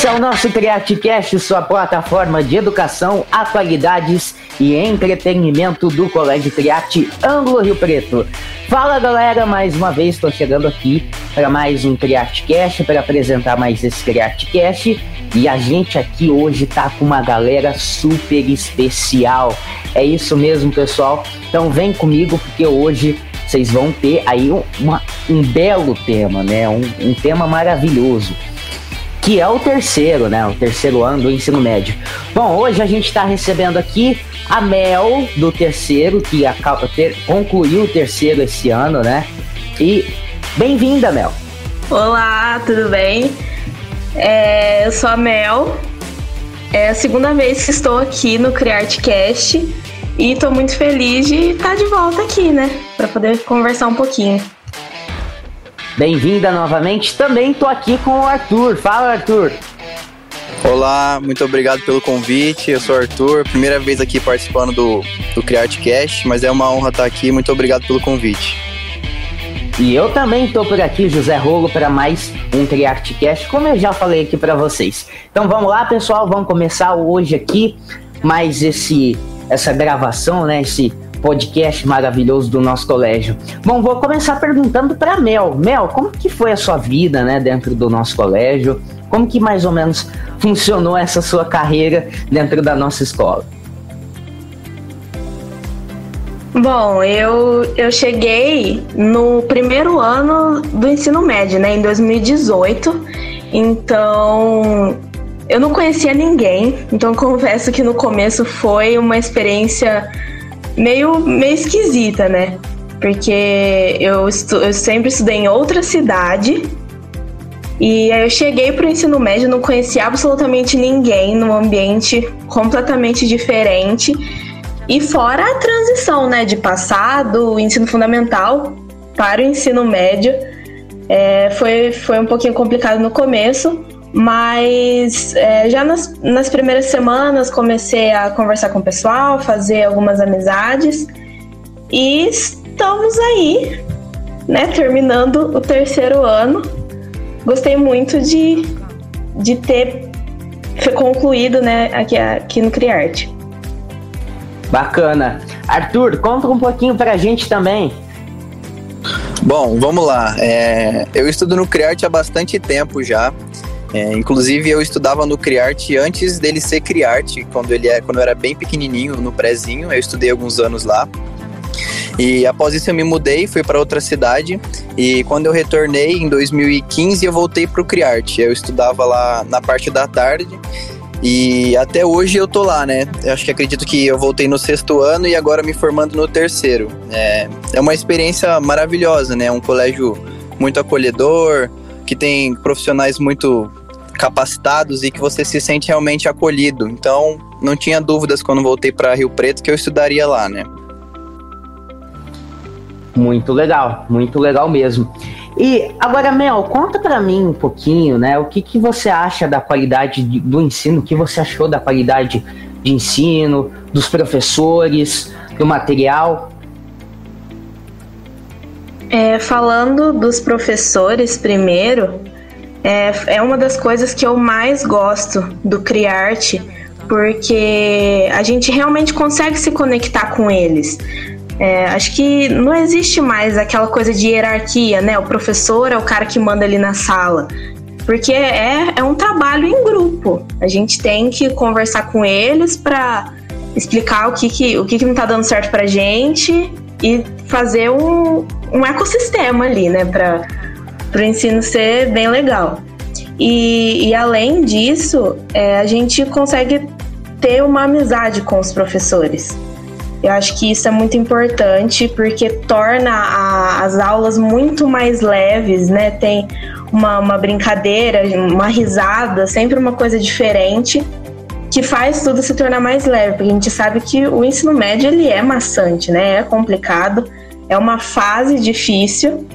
Esse é o nosso CreatiCast, sua plataforma de educação, atualidades e entretenimento do Colégio Criate Ângulo Rio Preto. Fala galera, mais uma vez estou chegando aqui para mais um CreatiCast, para apresentar mais esse CreatiCast. E a gente aqui hoje tá com uma galera super especial. É isso mesmo, pessoal. Então vem comigo porque hoje vocês vão ter aí um, uma, um belo tema, né? Um, um tema maravilhoso que é o terceiro, né? O terceiro ano do ensino médio. Bom, hoje a gente está recebendo aqui a Mel do terceiro, que acaba, ter, concluiu o terceiro esse ano, né? E bem-vinda, Mel. Olá, tudo bem? É, eu sou a Mel. É a segunda vez que estou aqui no CriArtCast e estou muito feliz de estar de volta aqui, né? Para poder conversar um pouquinho. Bem-vinda novamente. Também tô aqui com o Arthur. Fala, Arthur. Olá, muito obrigado pelo convite. Eu sou o Arthur, primeira vez aqui participando do, do CriArtCast, mas é uma honra estar aqui. Muito obrigado pelo convite. E eu também estou por aqui, José Rolo, para mais um CriArtCast, como eu já falei aqui para vocês. Então vamos lá, pessoal, vamos começar hoje aqui mais esse essa gravação, né, esse podcast maravilhoso do nosso colégio. Bom, vou começar perguntando para Mel. Mel, como que foi a sua vida, né, dentro do nosso colégio? Como que mais ou menos funcionou essa sua carreira dentro da nossa escola? Bom, eu, eu cheguei no primeiro ano do ensino médio, né, em 2018. Então, eu não conhecia ninguém. Então, confesso que no começo foi uma experiência meio, meio esquisita, né? Porque eu, estu, eu sempre estudei em outra cidade. E aí eu cheguei pro ensino médio, não conhecia absolutamente ninguém, num ambiente completamente diferente. E fora a transição, né, de passar do ensino fundamental para o ensino médio, é, foi, foi um pouquinho complicado no começo, mas é, já nas, nas primeiras semanas comecei a conversar com o pessoal, fazer algumas amizades e estamos aí, né? Terminando o terceiro ano. Gostei muito de, de ter concluído, né, aqui, aqui no Criarte. Bacana. Arthur, conta um pouquinho pra gente também. Bom, vamos lá. É, eu estudo no Criarte há bastante tempo já. É, inclusive eu estudava no Criarte antes dele ser Criarte, quando ele é, quando eu era bem pequenininho, no prézinho, eu estudei alguns anos lá. E após isso eu me mudei, fui para outra cidade e quando eu retornei em 2015 eu voltei para o Criarte. Eu estudava lá na parte da tarde e até hoje eu tô lá, né? Eu acho que acredito que eu voltei no sexto ano e agora me formando no terceiro. É, é uma experiência maravilhosa, né? Um colégio muito acolhedor, que tem profissionais muito capacitados e que você se sente realmente acolhido. Então, não tinha dúvidas quando voltei para Rio Preto que eu estudaria lá, né? Muito legal, muito legal mesmo. E agora, Mel, conta para mim um pouquinho, né? O que, que você acha da qualidade de, do ensino? O que você achou da qualidade de ensino, dos professores, do material? É, falando dos professores primeiro, é, é uma das coisas que eu mais gosto do Criarte, porque a gente realmente consegue se conectar com eles. É, acho que não existe mais aquela coisa de hierarquia, né? O professor é o cara que manda ali na sala. Porque é, é um trabalho em grupo. A gente tem que conversar com eles para explicar o que, que, o que, que não está dando certo para gente e fazer um, um ecossistema ali, né? Para para o ensino ser bem legal. E, e além disso, é, a gente consegue ter uma amizade com os professores. Eu acho que isso é muito importante porque torna a, as aulas muito mais leves, né? Tem uma, uma brincadeira, uma risada, sempre uma coisa diferente que faz tudo se tornar mais leve, porque a gente sabe que o ensino médio ele é maçante, né? É complicado, é uma fase difícil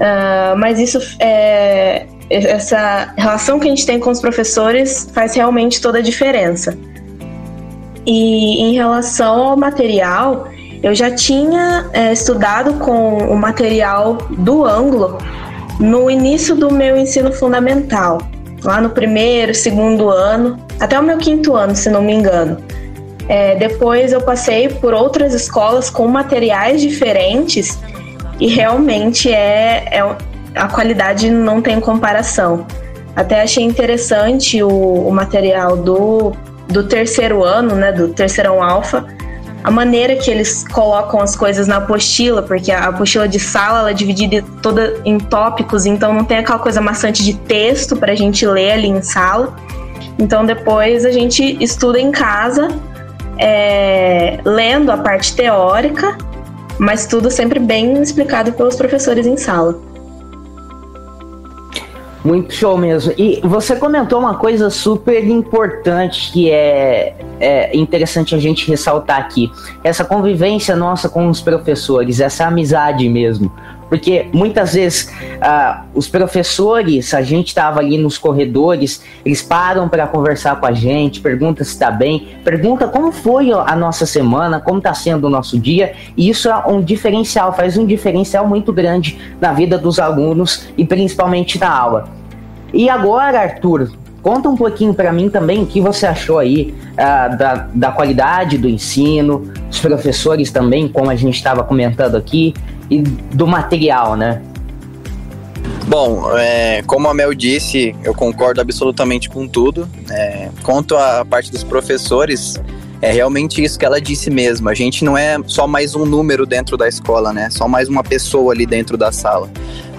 Uh, mas isso é, essa relação que a gente tem com os professores faz realmente toda a diferença. E em relação ao material, eu já tinha é, estudado com o material do ângulo no início do meu ensino fundamental. lá no primeiro, segundo ano, até o meu quinto ano, se não me engano. É, depois eu passei por outras escolas com materiais diferentes e realmente é, é a qualidade não tem comparação. Até achei interessante o, o material do, do terceiro ano, né, do terceirão alfa, a maneira que eles colocam as coisas na apostila, porque a apostila de sala ela é dividida toda em tópicos, então não tem aquela coisa maçante de texto para a gente ler ali em sala. Então depois a gente estuda em casa, é, lendo a parte teórica, mas tudo sempre bem explicado pelos professores em sala. Muito show mesmo. E você comentou uma coisa super importante que é, é, interessante a gente ressaltar aqui: essa convivência nossa com os professores, essa amizade mesmo. Porque muitas vezes uh, os professores, a gente estava ali nos corredores, eles param para conversar com a gente, pergunta se está bem, pergunta como foi a nossa semana, como está sendo o nosso dia, e isso é um diferencial, faz um diferencial muito grande na vida dos alunos e principalmente na aula. E agora, Arthur, conta um pouquinho para mim também o que você achou aí uh, da, da qualidade do ensino, os professores também, como a gente estava comentando aqui, e do material, né? Bom, é, como a Mel disse, eu concordo absolutamente com tudo. É, quanto à parte dos professores, é realmente isso que ela disse mesmo. A gente não é só mais um número dentro da escola, né? Só mais uma pessoa ali dentro da sala.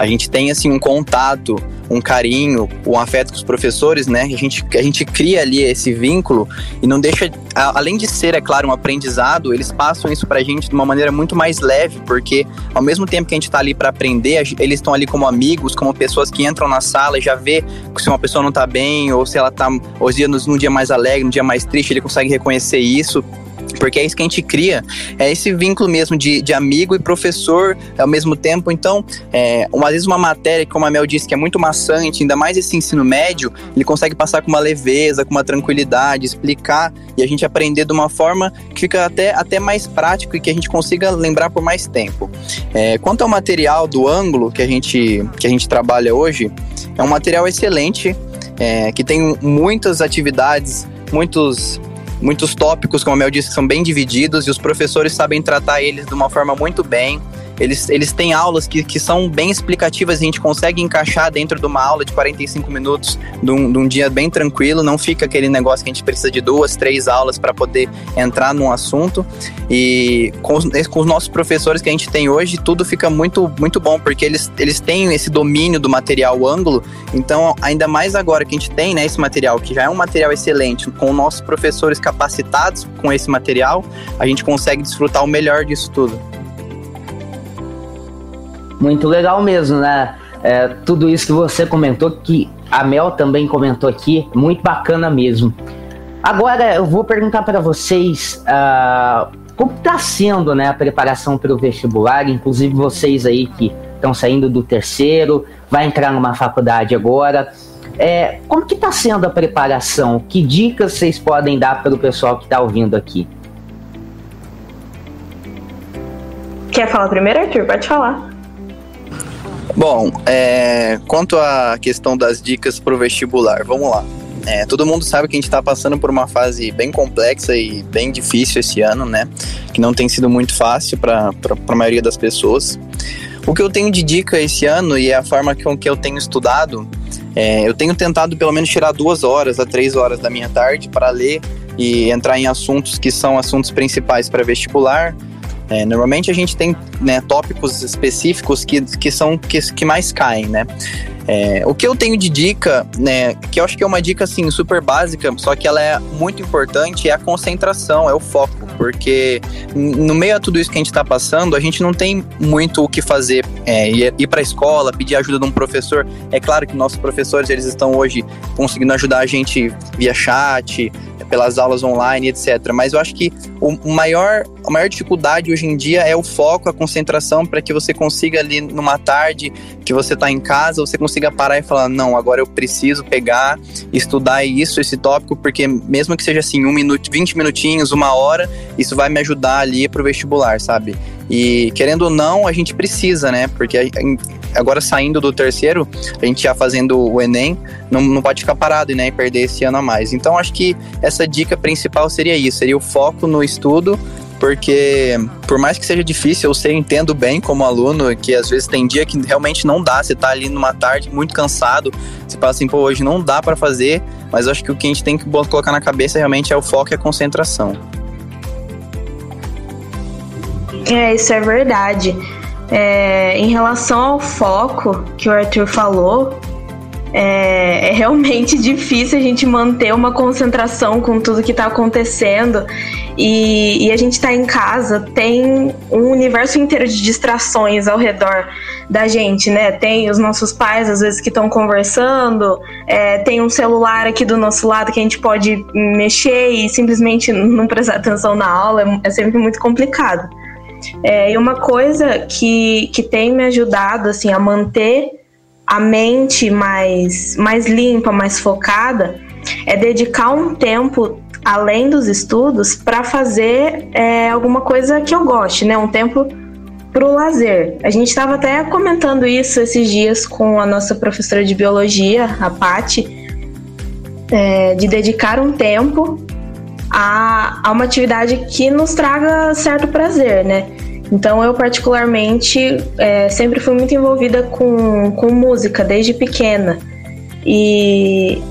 A gente tem assim um contato um carinho, um afeto com os professores, né? A gente, a gente cria ali esse vínculo e não deixa, além de ser, é claro, um aprendizado, eles passam isso pra gente de uma maneira muito mais leve, porque ao mesmo tempo que a gente tá ali para aprender, eles estão ali como amigos, como pessoas que entram na sala e já vê se uma pessoa não tá bem ou se ela tá hoje num dia mais alegre, num dia mais triste, ele consegue reconhecer isso porque é isso que a gente cria, é esse vínculo mesmo de, de amigo e professor ao mesmo tempo. Então, é, uma vez uma matéria, como a Mel disse, que é muito maçante, ainda mais esse ensino médio, ele consegue passar com uma leveza, com uma tranquilidade, explicar e a gente aprender de uma forma que fica até, até mais prático e que a gente consiga lembrar por mais tempo. É, quanto ao material do ângulo que a gente, que a gente trabalha hoje, é um material excelente, é, que tem muitas atividades, muitos muitos tópicos, como a Mel disse, são bem divididos e os professores sabem tratar eles de uma forma muito bem. Eles, eles têm aulas que, que são bem explicativas, a gente consegue encaixar dentro de uma aula de 45 minutos de um, de um dia bem tranquilo, não fica aquele negócio que a gente precisa de duas, três aulas para poder entrar num assunto. E com os, com os nossos professores que a gente tem hoje, tudo fica muito, muito bom, porque eles, eles têm esse domínio do material ângulo, então ainda mais agora que a gente tem né, esse material, que já é um material excelente, com nossos professores capacitados com esse material, a gente consegue desfrutar o melhor disso tudo. Muito legal mesmo, né? É, tudo isso que você comentou, que a Mel também comentou aqui, muito bacana mesmo. Agora eu vou perguntar para vocês uh, como está sendo né, a preparação para o vestibular, inclusive vocês aí que estão saindo do terceiro, vai entrar numa faculdade agora. É, como que está sendo a preparação? Que dicas vocês podem dar para o pessoal que está ouvindo aqui? Quer falar primeiro, Arthur? Pode falar. Bom, é, quanto à questão das dicas para o vestibular, vamos lá. É, todo mundo sabe que a gente está passando por uma fase bem complexa e bem difícil esse ano, né? Que não tem sido muito fácil para a maioria das pessoas. O que eu tenho de dica esse ano e é a forma com que eu tenho estudado, é, eu tenho tentado pelo menos tirar duas horas a três horas da minha tarde para ler e entrar em assuntos que são assuntos principais para vestibular, é, normalmente a gente tem né, tópicos específicos que, que são que, que mais caem, né? É, o que eu tenho de dica, né, que eu acho que é uma dica assim super básica, só que ela é muito importante, é a concentração, é o foco, porque no meio a tudo isso que a gente está passando, a gente não tem muito o que fazer, é, ir, ir para a escola, pedir ajuda de um professor. É claro que nossos professores eles estão hoje conseguindo ajudar a gente via chat, pelas aulas online, etc. Mas eu acho que o maior, a maior dificuldade hoje em dia é o foco, a concentração para que você consiga ali numa tarde que você está em casa, você consiga parar e falar, não, agora eu preciso pegar, estudar isso, esse tópico, porque mesmo que seja assim, um minuto, 20 minutinhos, uma hora, isso vai me ajudar ali para o vestibular, sabe? E querendo ou não, a gente precisa, né? Porque agora saindo do terceiro, a gente já fazendo o Enem, não, não pode ficar parado né, e perder esse ano a mais. Então acho que essa dica principal seria isso, seria o foco no estudo, porque por mais que seja difícil, eu sei, entendo bem como aluno, que às vezes tem dia que realmente não dá, você tá ali numa tarde muito cansado, você fala assim, pô, hoje não dá para fazer, mas acho que o que a gente tem que colocar na cabeça realmente é o foco e a concentração. É, isso é verdade. É, em relação ao foco que o Arthur falou, é, é, realmente difícil a gente manter uma concentração com tudo que está acontecendo. E, e, a gente está em casa, tem um universo inteiro de distrações ao redor da gente, né? Tem os nossos pais, às vezes, que estão conversando, é, tem um celular aqui do nosso lado que a gente pode mexer e simplesmente não prestar atenção na aula, é, é sempre muito complicado. É, e uma coisa que, que tem me ajudado assim, a manter a mente mais, mais limpa, mais focada, é dedicar um tempo além dos estudos para fazer é, alguma coisa que eu goste, né? Um tempo para o lazer. A gente estava até comentando isso esses dias com a nossa professora de biologia, a Pati, é, de dedicar um tempo a, a uma atividade que nos traga certo prazer, né? Então eu particularmente é, sempre fui muito envolvida com, com música desde pequena e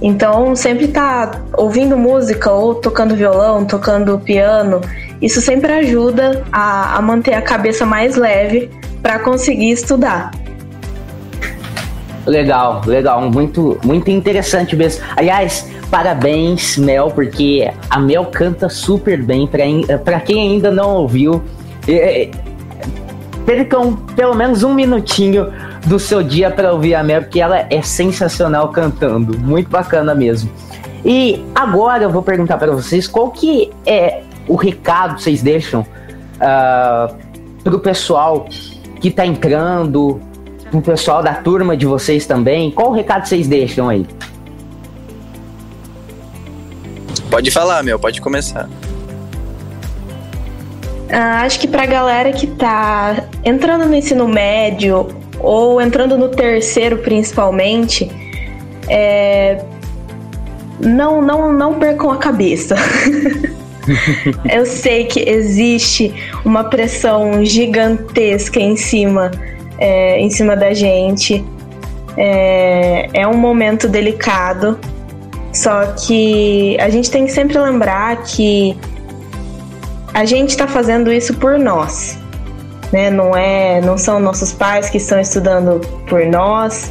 então sempre tá ouvindo música ou tocando violão, tocando piano, isso sempre ajuda a, a manter a cabeça mais leve para conseguir estudar. Legal, legal, muito, muito interessante mesmo. Aliás, parabéns, Mel, porque a Mel canta super bem. Para quem ainda não ouviu, percam pelo menos um minutinho do seu dia para ouvir a Mel, porque ela é sensacional cantando, muito bacana mesmo. E agora eu vou perguntar para vocês qual que é o recado que vocês deixam uh, ah, para o pessoal que está entrando, pro pessoal da turma de vocês também. Qual o recado vocês deixam aí? Pode falar, meu, pode começar. Ah, acho que pra galera que tá entrando no ensino médio ou entrando no terceiro principalmente, é... não, não, não percam a cabeça. Eu sei que existe uma pressão gigantesca em cima é, em cima da gente. É, é um momento delicado, só que a gente tem que sempre lembrar que a gente está fazendo isso por nós, né? Não é, não são nossos pais que estão estudando por nós,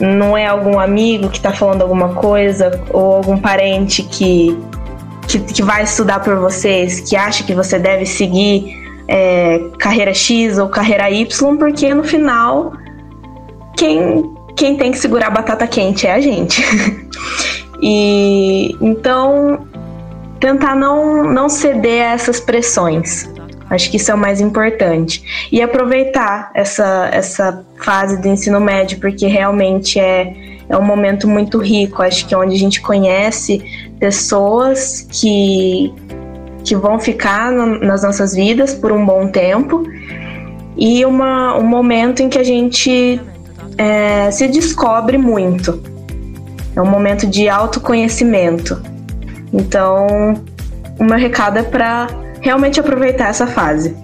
não é algum amigo que está falando alguma coisa ou algum parente que, que, que vai estudar por vocês, que acha que você deve seguir é, carreira X ou carreira Y, porque no final quem, quem tem que segurar a batata quente é a gente. e então tentar não, não ceder a essas pressões. Acho que isso é o mais importante. E aproveitar essa, essa fase do ensino médio, porque realmente é, é um momento muito rico. Acho que é onde a gente conhece pessoas que, que vão ficar no, nas nossas vidas por um bom tempo e uma, um momento em que a gente é, se descobre muito. É um momento de autoconhecimento. Então, o meu recado é para realmente aproveitar essa fase.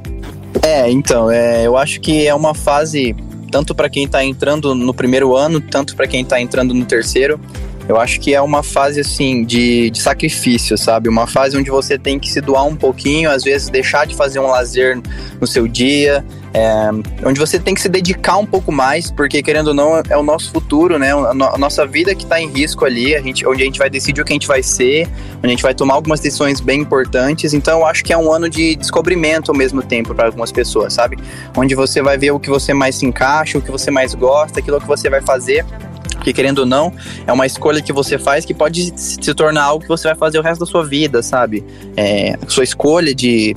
É, então, é, eu acho que é uma fase tanto para quem está entrando no primeiro ano, tanto para quem está entrando no terceiro. Eu acho que é uma fase assim de, de sacrifício, sabe? Uma fase onde você tem que se doar um pouquinho, às vezes deixar de fazer um lazer no seu dia, é, onde você tem que se dedicar um pouco mais, porque querendo ou não é o nosso futuro, né? A, no, a nossa vida que está em risco ali, a gente, onde a gente vai decidir o que a gente vai ser, onde a gente vai tomar algumas decisões bem importantes. Então eu acho que é um ano de descobrimento ao mesmo tempo para algumas pessoas, sabe? Onde você vai ver o que você mais se encaixa, o que você mais gosta, aquilo que você vai fazer porque, querendo ou não, é uma escolha que você faz que pode se tornar algo que você vai fazer o resto da sua vida, sabe? É, sua escolha de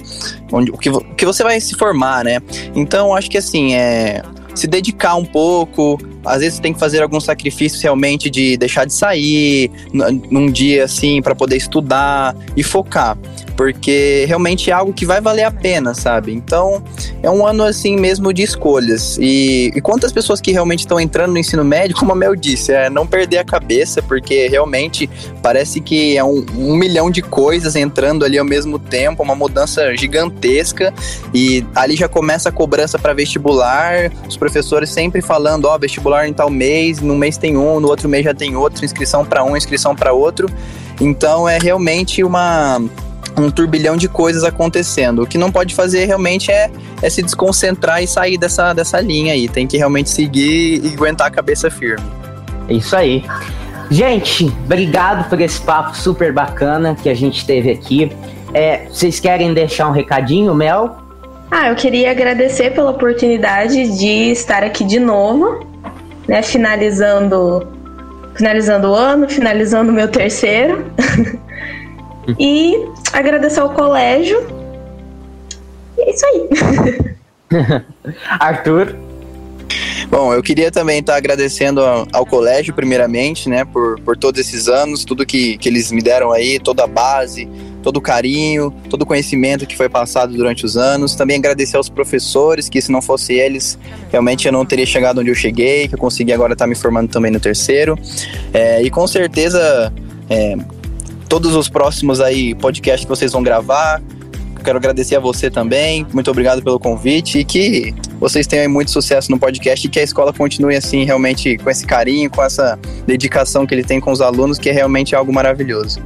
onde, o, que, o que você vai se formar, né? Então, acho que assim, é se dedicar um pouco. Às vezes tem que fazer alguns sacrifícios realmente de deixar de sair num dia assim para poder estudar e focar. porque realmente é algo que vai valer a pena, sabe? Então, é um ano assim mesmo de escolhas. E, e quantas pessoas que realmente estão entrando no ensino médio, como a Mel disse, é não perder a cabeça, porque realmente parece que é um, um milhão de coisas entrando ali ao mesmo tempo, uma mudança gigantesca. E ali já começa a cobrança para vestibular, os professores sempre falando: ó, oh, vestibular em tal mês, no mês tem um, no outro mês já tem outro, inscrição para um, inscrição para outro. Então é realmente uma um turbilhão de coisas acontecendo. O que não pode fazer realmente é, é se desconcentrar e sair dessa, dessa linha aí. Tem que realmente seguir e aguentar a cabeça firme. É isso aí. Gente, obrigado por esse papo super bacana que a gente teve aqui. É, vocês querem deixar um recadinho, Mel? Ah, eu queria agradecer pela oportunidade de estar aqui de novo, né? Finalizando, finalizando o ano, finalizando o meu terceiro. e agradecer ao colégio. E é isso aí. Arthur. Bom, eu queria também estar agradecendo ao, ao, colégio, primeiramente, né, por, por todos esses anos, tudo que, que eles me deram aí, toda a base, todo o carinho, todo o conhecimento que foi passado durante os anos. Também agradecer aos professores, que se não fosse eles, realmente eu não teria chegado onde eu cheguei, que eu consegui agora estar me formando também no terceiro. É, e com certeza é, todos os próximos aí podcasts que vocês vão gravar. Quero agradecer a você também. Muito obrigado pelo convite e que vocês tenham muito sucesso no podcast e que a escola continue assim, realmente com esse carinho, com essa dedicação que ele tem com os alunos, que é realmente algo maravilhoso.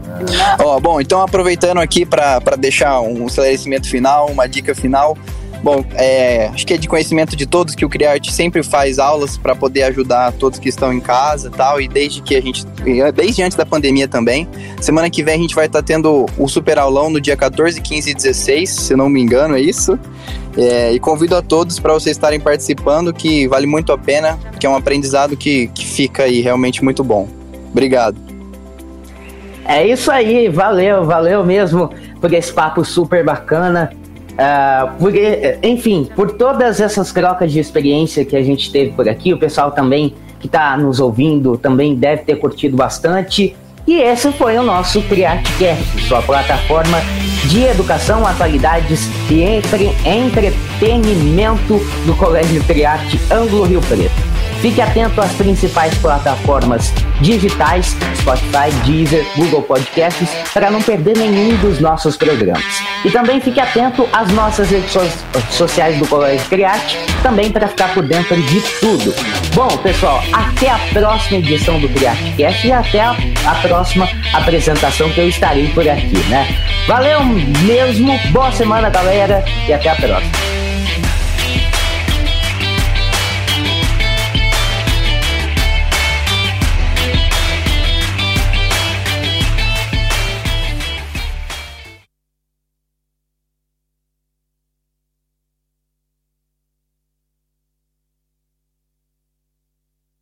Ó, oh, bom, então aproveitando aqui para deixar um esclarecimento final, uma dica final. Bom, é, acho que é de conhecimento de todos que o Criarte sempre faz aulas para poder ajudar todos que estão em casa tal, e desde que a gente, desde antes da pandemia também. Semana que vem a gente vai estar tá tendo o super aulão no dia 14, 15 e 16, se não me engano, é isso. É, e convido a todos para vocês estarem participando, que vale muito a pena, que é um aprendizado que, que fica aí realmente muito bom. Obrigado. É isso aí, valeu, valeu mesmo por esse papo super bacana. Uh, porque, enfim, por todas essas trocas de experiência que a gente teve por aqui, o pessoal também que está nos ouvindo também deve ter curtido bastante. E esse foi o nosso CriarteCast, sua plataforma de educação, atualidades e entre, entretenimento do Colégio Criarte Ângulo Rio Preto. Fique atento às principais plataformas digitais, Spotify, Deezer, Google Podcasts, para não perder nenhum dos nossos programas. E também fique atento às nossas redes sociais do Colégio Criarte, também para ficar por dentro de tudo. Bom, pessoal, até a próxima edição do CriateCast e até a, a próxima apresentação que eu estarei por aqui, né? Valeu mesmo, boa semana, galera, e até a próxima.